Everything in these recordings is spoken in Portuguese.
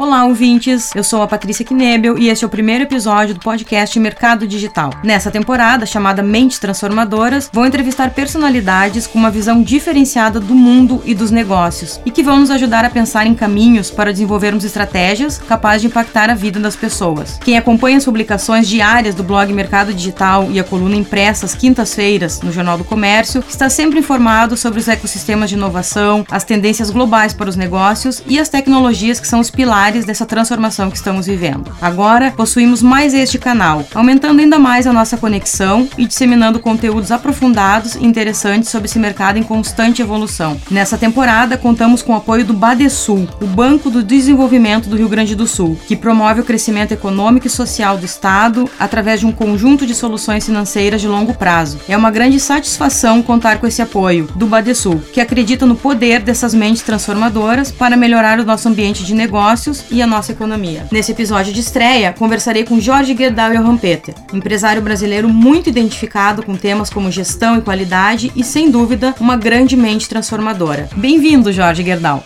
Olá, ouvintes! Eu sou a Patrícia Knebel e este é o primeiro episódio do podcast Mercado Digital. Nessa temporada, chamada Mentes Transformadoras, vou entrevistar personalidades com uma visão diferenciada do mundo e dos negócios e que vão nos ajudar a pensar em caminhos para desenvolvermos estratégias capazes de impactar a vida das pessoas. Quem acompanha as publicações diárias do blog Mercado Digital e a coluna impressa às quintas-feiras no Jornal do Comércio está sempre informado sobre os ecossistemas de inovação, as tendências globais para os negócios e as tecnologias que são os pilares dessa transformação que estamos vivendo. Agora, possuímos mais este canal, aumentando ainda mais a nossa conexão e disseminando conteúdos aprofundados e interessantes sobre esse mercado em constante evolução. Nessa temporada, contamos com o apoio do Badesul, o Banco do Desenvolvimento do Rio Grande do Sul, que promove o crescimento econômico e social do Estado através de um conjunto de soluções financeiras de longo prazo. É uma grande satisfação contar com esse apoio do Badesul, que acredita no poder dessas mentes transformadoras para melhorar o nosso ambiente de negócios e a nossa economia. Nesse episódio de estreia, conversarei com Jorge Gerdau Rampeter, empresário brasileiro muito identificado com temas como gestão e qualidade e, sem dúvida, uma grande mente transformadora. Bem-vindo, Jorge Gerdau.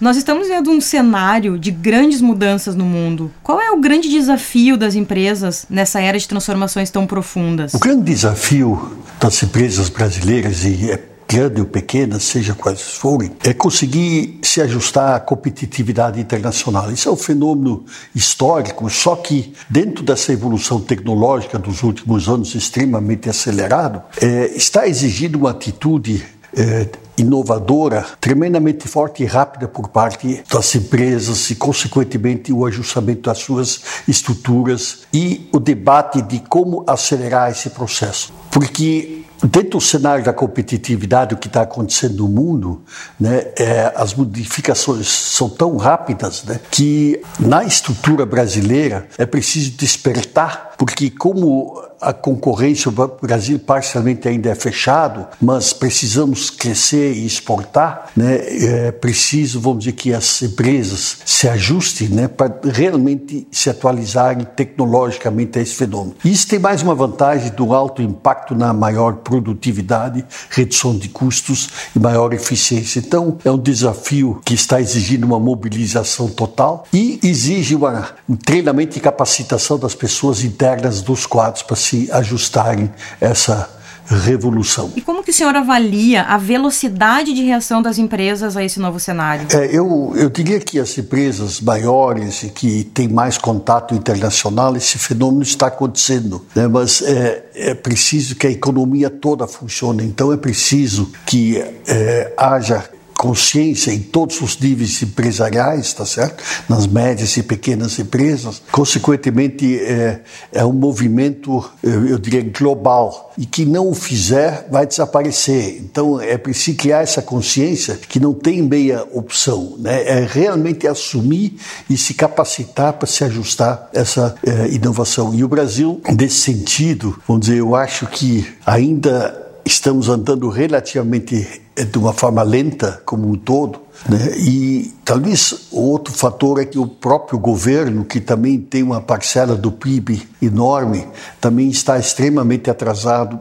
Nós estamos vendo um cenário de grandes mudanças no mundo. Qual é o grande desafio das empresas nessa era de transformações tão profundas? O grande desafio das empresas brasileiras, e é grande ou pequena, seja quais forem, é conseguir se ajustar à competitividade internacional. Isso é um fenômeno histórico, só que dentro dessa evolução tecnológica dos últimos anos extremamente acelerado, é, está exigindo uma atitude é, inovadora, tremendamente forte e rápida por parte das empresas e, consequentemente, o ajustamento das suas estruturas e o debate de como acelerar esse processo. Porque dentro do cenário da competitividade, o que está acontecendo no mundo, né, é, as modificações são tão rápidas né, que na estrutura brasileira é preciso despertar, porque como a concorrência, o Brasil parcialmente ainda é fechado, mas precisamos crescer e exportar, né? É preciso, vamos dizer, que as empresas se ajustem, né, para realmente se atualizarem tecnologicamente a esse fenômeno. Isso tem mais uma vantagem do alto impacto na maior produtividade, redução de custos e maior eficiência. Então, é um desafio que está exigindo uma mobilização total e exige uma, um treinamento e capacitação das pessoas internas dos quadros para se se ajustarem essa revolução. E como que o senhor avalia a velocidade de reação das empresas a esse novo cenário? É, eu, eu diria que as empresas maiores e que têm mais contato internacional, esse fenômeno está acontecendo, né? mas é, é preciso que a economia toda funcione, então é preciso que é, haja consciência em todos os níveis empresariais, tá certo? Nas médias e pequenas empresas. Consequentemente, é, é um movimento, eu, eu, diria, global. E que não o fizer, vai desaparecer. Então, é preciso criar essa consciência que não tem meia opção. Né? É realmente assumir e se capacitar para se ajustar a essa é, inovação. E o Brasil, nesse sentido, vamos dizer, eu acho que ainda estamos andando relativamente é de uma forma lenta como um todo, né? E talvez outro fator é que o próprio governo, que também tem uma parcela do PIB enorme, também está extremamente atrasado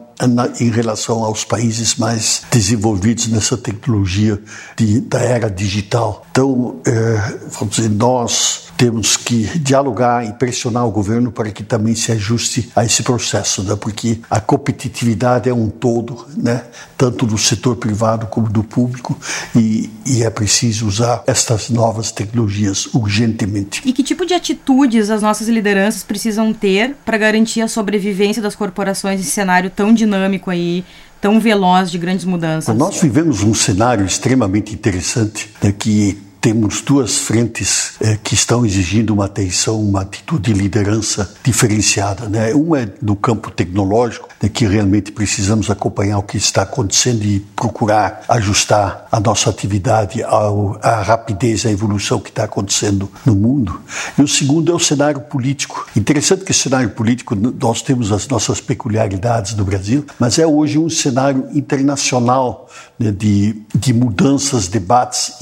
em relação aos países mais desenvolvidos nessa tecnologia de, da era digital. Então, é, vamos dizer, nós temos que dialogar e pressionar o governo para que também se ajuste a esse processo, né? porque a competitividade é um todo, né? tanto do setor privado como do público, e, e é preciso usar estas novas tecnologias urgentemente. E que tipo de atitudes as nossas lideranças precisam ter para garantir a sobrevivência das corporações em cenário tão dinâmico aí? tão veloz de grandes mudanças. Nós vivemos um cenário extremamente interessante né, que temos duas frentes é, que estão exigindo uma atenção, uma atitude de liderança diferenciada. Né? Uma é no campo tecnológico, né, que realmente precisamos acompanhar o que está acontecendo e procurar ajustar a nossa atividade ao, à rapidez, à evolução que está acontecendo no mundo. E o segundo é o cenário político. Interessante que o cenário político, nós temos as nossas peculiaridades no Brasil, mas é hoje um cenário internacional né, de, de mudanças, debates,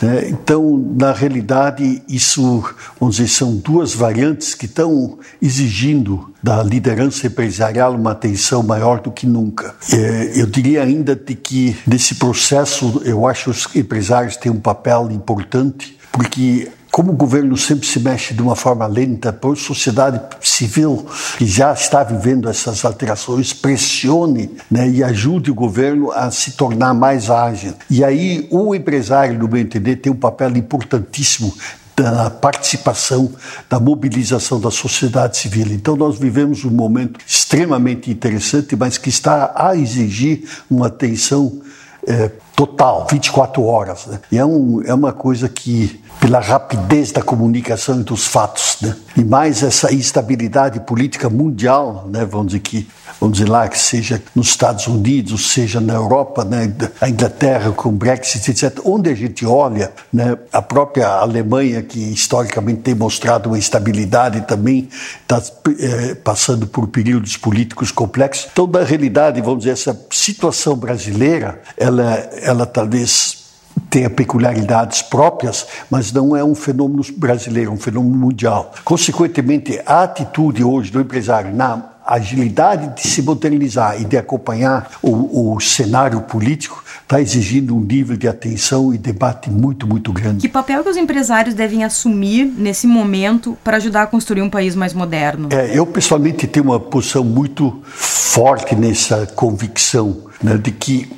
né? Então, na realidade, isso, vamos dizer, são duas variantes que estão exigindo da liderança empresarial uma atenção maior do que nunca. É, eu diria ainda de que nesse processo, eu acho que os empresários têm um papel importante, porque como o governo sempre se mexe de uma forma lenta, por sociedade civil que já está vivendo essas alterações pressione né, e ajude o governo a se tornar mais ágil. E aí o empresário, no meu entender, tem um papel importantíssimo da participação, da mobilização da sociedade civil. Então, nós vivemos um momento extremamente interessante, mas que está a exigir uma atenção é, total, 24 horas. Né? E é, um, é uma coisa que, pela rapidez da comunicação e dos fatos, né? e mais essa instabilidade política mundial, né? vamos dizer que vamos dizer lá, que seja nos Estados Unidos, seja na Europa, né, a Inglaterra com o Brexit, etc., onde a gente olha, né, a própria Alemanha, que historicamente tem mostrado uma estabilidade também, está é, passando por períodos políticos complexos. Então, na realidade, vamos dizer, essa situação brasileira, ela, ela talvez tenha peculiaridades próprias, mas não é um fenômeno brasileiro, é um fenômeno mundial. Consequentemente, a atitude hoje do empresário na agilidade de se modernizar e de acompanhar o, o cenário político está exigindo um nível de atenção e debate muito, muito grande. Que papel que os empresários devem assumir nesse momento para ajudar a construir um país mais moderno? É, eu, pessoalmente, tenho uma posição muito forte nessa convicção né, de que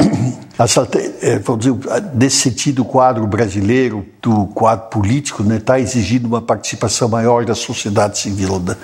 é, vamos dizer, nesse sentido, o quadro brasileiro, do quadro político, está né, tá exigindo uma participação maior da sociedade civil. Né?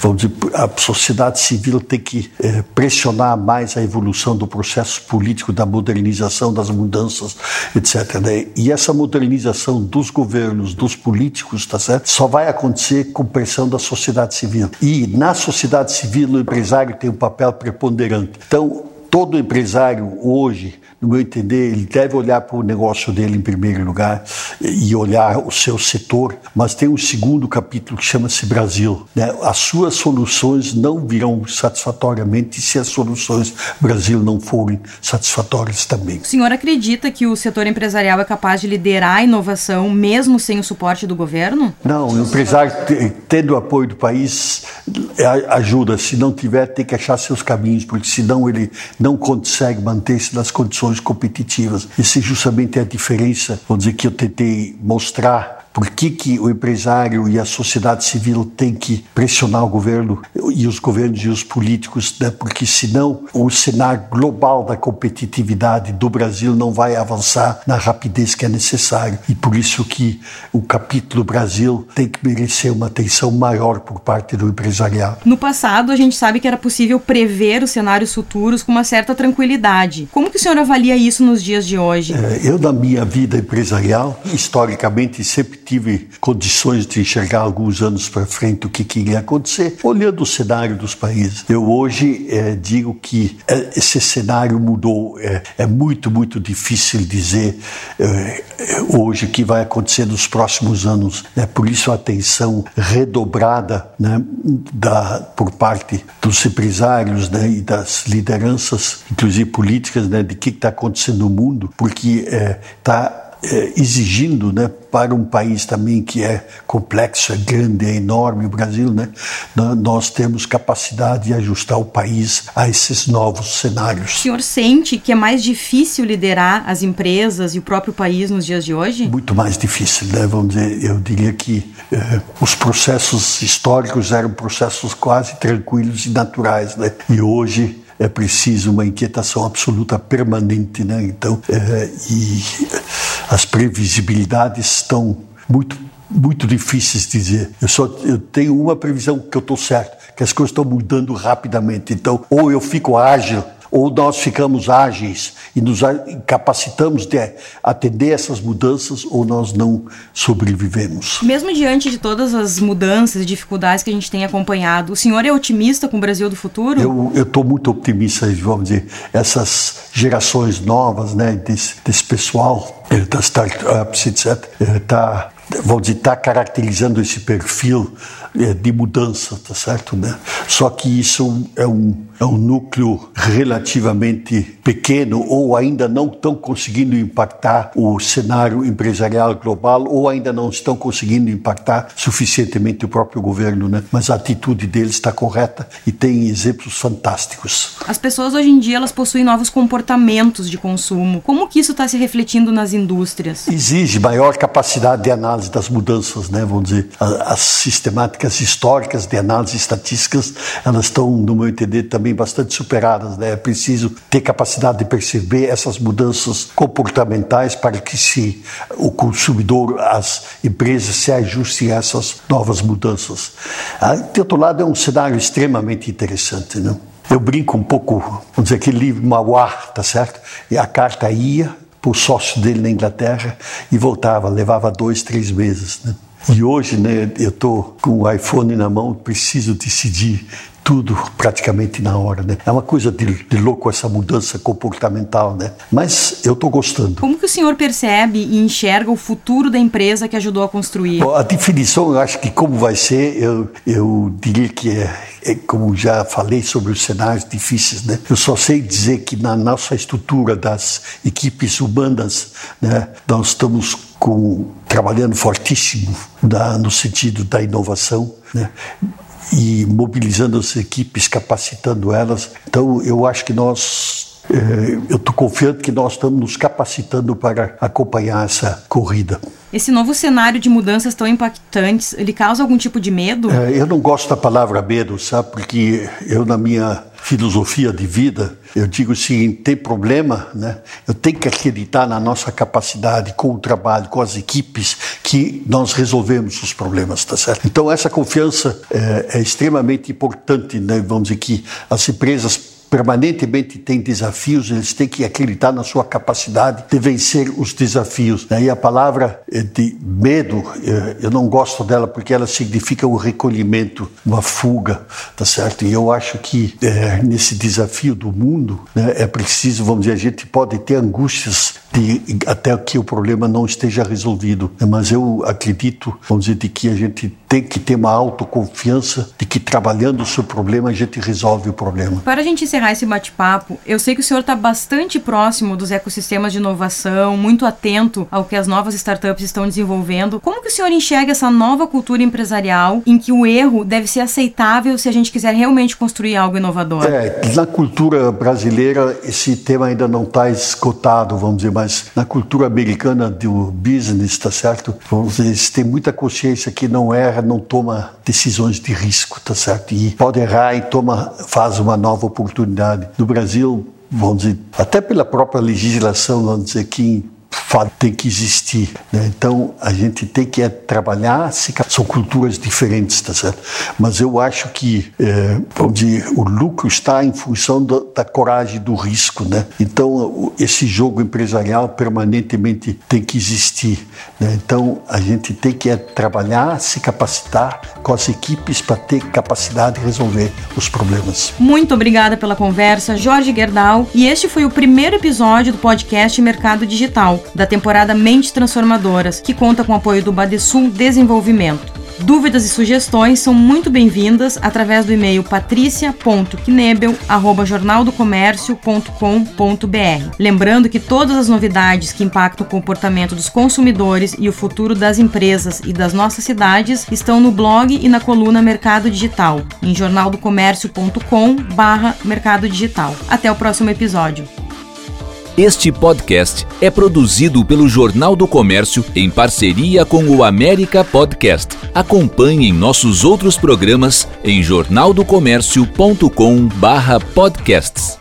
Vamos dizer, a sociedade civil tem que é, pressionar mais a evolução do processo político, da modernização, das mudanças, etc. Né? E essa modernização dos governos, dos políticos, tá certo? só vai acontecer com pressão da sociedade civil. E na sociedade civil, o empresário tem um papel preponderante. Então, todo empresário hoje no meu entender, ele deve olhar para o negócio dele em primeiro lugar e olhar o seu setor, mas tem um segundo capítulo que chama-se Brasil. Né? As suas soluções não virão satisfatoriamente se as soluções Brasil não forem satisfatórias também. O senhor acredita que o setor empresarial é capaz de liderar a inovação mesmo sem o suporte do governo? Não, o empresário tendo o apoio do país é, ajuda. Se não tiver, tem que achar seus caminhos, porque senão ele não consegue manter-se nas condições competitivas. Essa é justamente a diferença, vamos dizer, que eu tentei mostrar por que, que o empresário e a sociedade civil têm que pressionar o governo e os governos e os políticos, né? porque senão o cenário global da competitividade do Brasil não vai avançar na rapidez que é necessário. E por isso que o capítulo Brasil tem que merecer uma atenção maior por parte do empresariado. No passado, a gente sabe que era possível prever os cenários futuros com uma certa tranquilidade. Como que o senhor avalia isso nos dias de hoje? É, eu, na minha vida empresarial, historicamente, sempre tive condições de enxergar alguns anos para frente o que, que acontecer, olhando o cenário dos países. Eu hoje é, digo que é, esse cenário mudou. É, é muito, muito difícil dizer é, hoje o que vai acontecer nos próximos anos. É por isso a atenção redobrada né, da, por parte dos empresários né, e das lideranças, inclusive políticas, né, de o que está acontecendo no mundo, porque está é, exigindo, né, para um país também que é complexo, é grande, é enorme, o Brasil, né, nós temos capacidade de ajustar o país a esses novos cenários. O senhor sente que é mais difícil liderar as empresas e o próprio país nos dias de hoje? Muito mais difícil, né? Vamos dizer, eu diria que é, os processos históricos eram processos quase tranquilos e naturais, né? E hoje é preciso uma inquietação absoluta permanente, né? Então, é, e as previsibilidades estão muito muito difíceis de dizer. Eu só eu tenho uma previsão que eu estou certo, que as coisas estão mudando rapidamente. Então, ou eu fico ágil ou nós ficamos ágeis e nos capacitamos de atender essas mudanças, ou nós não sobrevivemos. Mesmo diante de todas as mudanças e dificuldades que a gente tem acompanhado, o senhor é otimista com o Brasil do futuro? Eu estou muito otimista, vamos dizer, essas gerações novas, né, desse, desse pessoal, eh, das startups, etc., está dizer, está caracterizando esse perfil é, de mudança, tá certo, né? Só que isso é um, é um núcleo relativamente pequeno ou ainda não estão conseguindo impactar o cenário empresarial global ou ainda não estão conseguindo impactar suficientemente o próprio governo, né? Mas a atitude deles está correta e tem exemplos fantásticos. As pessoas hoje em dia elas possuem novos comportamentos de consumo. Como que isso está se refletindo nas indústrias? Exige maior capacidade de análise das mudanças, né? Vamos dizer, as sistemáticas históricas de análise estatísticas, elas estão, no meu entender, também bastante superadas, né? É preciso ter capacidade de perceber essas mudanças comportamentais para que se o consumidor, as empresas se ajustem a essas novas mudanças. Ah, de outro lado, é um cenário extremamente interessante, né? Eu brinco um pouco, vamos dizer, aquele livro Mauá, tá certo? E a carta ia para o sócio dele na Inglaterra e voltava, levava dois, três meses, né? E hoje, né, eu estou com o iPhone na mão, preciso decidir tudo praticamente na hora, né? É uma coisa de, de louco essa mudança comportamental, né? Mas eu estou gostando. Como que o senhor percebe e enxerga o futuro da empresa que ajudou a construir? Bom, a definição, eu acho que como vai ser, eu, eu diria que é, é, como já falei sobre os cenários difíceis, né? Eu só sei dizer que na nossa estrutura das equipes humanas, né, nós estamos com, trabalhando fortíssimo da, no sentido da inovação, né? E mobilizando as equipes, capacitando elas. Então, eu acho que nós eh, eu estou confiante que nós estamos nos capacitando para acompanhar essa corrida. Esse novo cenário de mudanças tão impactantes, ele causa algum tipo de medo? É, eu não gosto da palavra medo, sabe? Porque eu, na minha filosofia de vida, eu digo assim, tem problema, né? Eu tenho que acreditar na nossa capacidade com o trabalho, com as equipes, que nós resolvemos os problemas, tá certo? Então essa confiança é, é extremamente importante, né? Vamos dizer que as empresas permanentemente têm desafios, eles têm que acreditar na sua capacidade de vencer os desafios. E a palavra eh, de medo, eh, eu não gosto dela porque ela significa um recolhimento, uma fuga, tá certo? E eu acho que é, nesse desafio do mundo né, é preciso, vamos dizer, a gente pode ter angústias de, até que o problema não esteja resolvido, mas eu acredito, vamos dizer, de que a gente tem que ter uma autoconfiança de que trabalhando o seu problema a gente resolve o problema. Para a gente encerrar esse bate-papo, eu sei que o senhor está bastante próximo dos ecossistemas de inovação, muito atento ao que as novas startups estão desenvolvendo. Como que o senhor enxerga essa nova cultura empresarial em que o erro deve ser aceitável se a gente quiser realmente construir algo inovador? É, na cultura brasileira esse tema ainda não está esgotado, vamos dizer, mas na cultura americana do business, está certo? Eles têm muita consciência que não erra, não toma decisões de risco, tá certo? E pode errar e toma, faz uma nova oportunidade. No Brasil, vamos dizer, até pela própria legislação, vamos dizer, que tem que existir. Né? Então a gente tem que trabalhar, são culturas diferentes, tá certo? Mas eu acho que é, vamos dizer, o lucro está em função da coragem do risco, né? Então esse jogo empresarial permanentemente tem que existir. Né? Então a gente tem que é, trabalhar, se capacitar com as equipes para ter capacidade de resolver os problemas. Muito obrigada pela conversa, Jorge Gerdau. E este foi o primeiro episódio do podcast Mercado Digital da temporada Mentes Transformadoras, que conta com o apoio do Badesul Desenvolvimento. Dúvidas e sugestões são muito bem-vindas através do e-mail patricia.knebel@jornaldocomércio.com.br. Lembrando que todas as novidades que impactam o comportamento dos consumidores e o futuro das empresas e das nossas cidades estão no blog e na coluna Mercado Digital, em jornaldocomércio.com/mercado digital. Até o próximo episódio. Este podcast é produzido pelo Jornal do Comércio em parceria com o América Podcast. Acompanhe nossos outros programas em jornaldocomércio.com/podcasts.